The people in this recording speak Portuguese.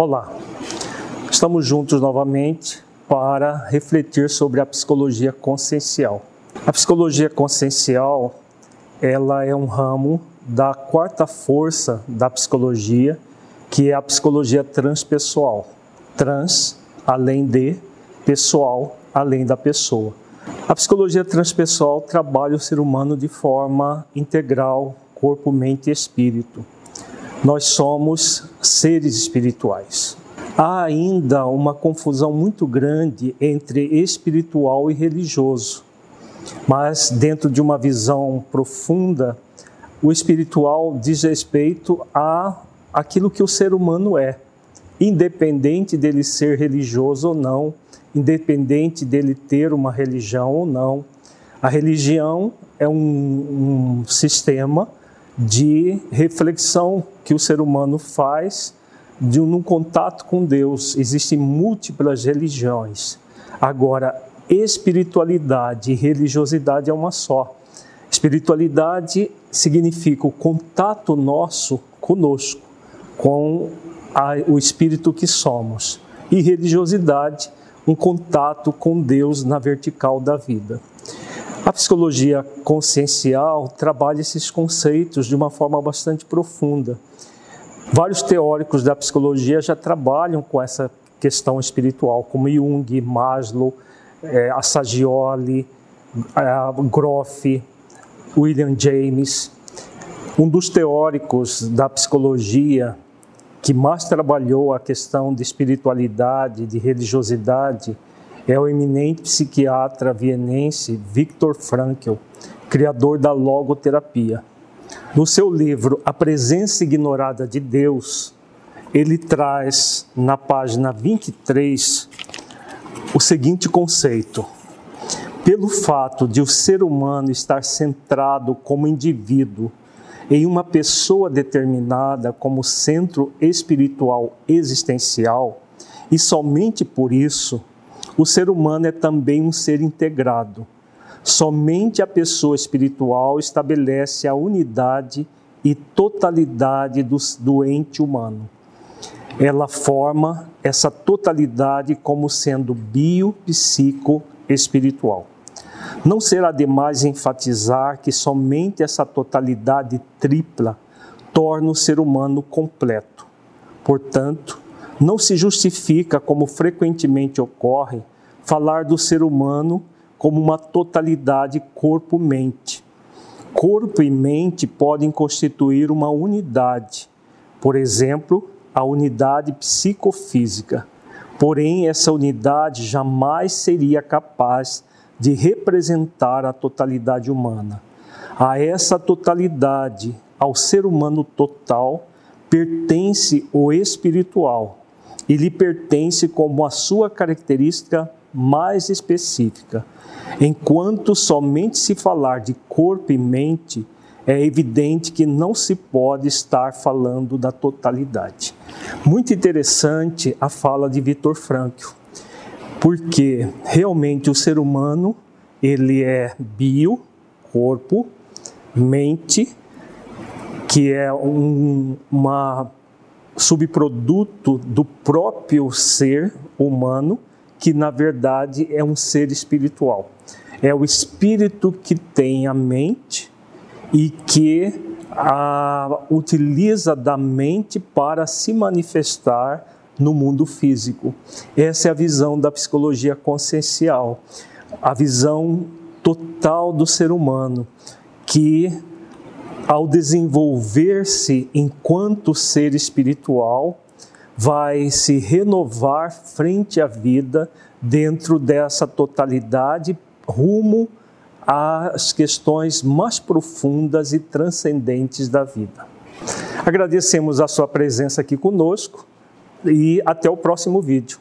Olá, estamos juntos novamente para refletir sobre a psicologia consciencial. A psicologia consciencial, ela é um ramo da quarta força da psicologia, que é a psicologia transpessoal. Trans, além de, pessoal, além da pessoa. A psicologia transpessoal trabalha o ser humano de forma integral, corpo, mente e espírito. Nós somos seres espirituais. Há ainda uma confusão muito grande entre espiritual e religioso. Mas dentro de uma visão profunda, o espiritual diz respeito a aquilo que o ser humano é, independente dele ser religioso ou não, independente dele ter uma religião ou não. A religião é um, um sistema de reflexão que o ser humano faz de um, contato com Deus. Existem múltiplas religiões. Agora, espiritualidade e religiosidade é uma só. Espiritualidade significa o contato nosso conosco, com a, o espírito que somos. E religiosidade, um contato com Deus na vertical da vida. A psicologia consciencial trabalha esses conceitos de uma forma bastante profunda. Vários teóricos da psicologia já trabalham com essa questão espiritual, como Jung, Maslow, é, Assagioli, Groff, William James. Um dos teóricos da psicologia que mais trabalhou a questão de espiritualidade, de religiosidade, é o eminente psiquiatra vienense Viktor Frankl, criador da logoterapia. No seu livro A Presença Ignorada de Deus, ele traz na página 23 o seguinte conceito: pelo fato de o ser humano estar centrado como indivíduo em uma pessoa determinada como centro espiritual existencial, e somente por isso o ser humano é também um ser integrado. Somente a pessoa espiritual estabelece a unidade e totalidade do, ente humano. Ela forma essa totalidade como sendo bio-psico-espiritual. Não será demais enfatizar que somente essa totalidade tripla torna o ser humano completo. Portanto, não se justifica, como frequentemente ocorre, falar do ser humano como uma totalidade corpo-mente. Corpo e mente podem constituir uma unidade, por exemplo, a unidade psicofísica. Porém, essa unidade jamais seria capaz de representar a totalidade humana. A essa totalidade, ao ser humano total, pertence o espiritual, e lhe pertence como a sua característica mais específica. Enquanto somente se falar de corpo e mente, é evidente que não se pode estar falando da totalidade. Muito interessante a fala de Vitor Frankl, porque realmente o ser humano ele é bio, corpo, mente, que é um, uma subproduto do próprio ser humano, que na verdade é um ser espiritual. É o espírito que tem a mente e que a, utiliza da mente para se manifestar no mundo físico. Essa é a visão da psicologia consciencial, a visão total do ser humano, que ao desenvolver-se enquanto ser espiritual, vai se renovar frente à vida dentro dessa totalidade rumo às questões mais profundas e transcendentes da vida. Agradecemos a sua presença aqui conosco e até o próximo vídeo.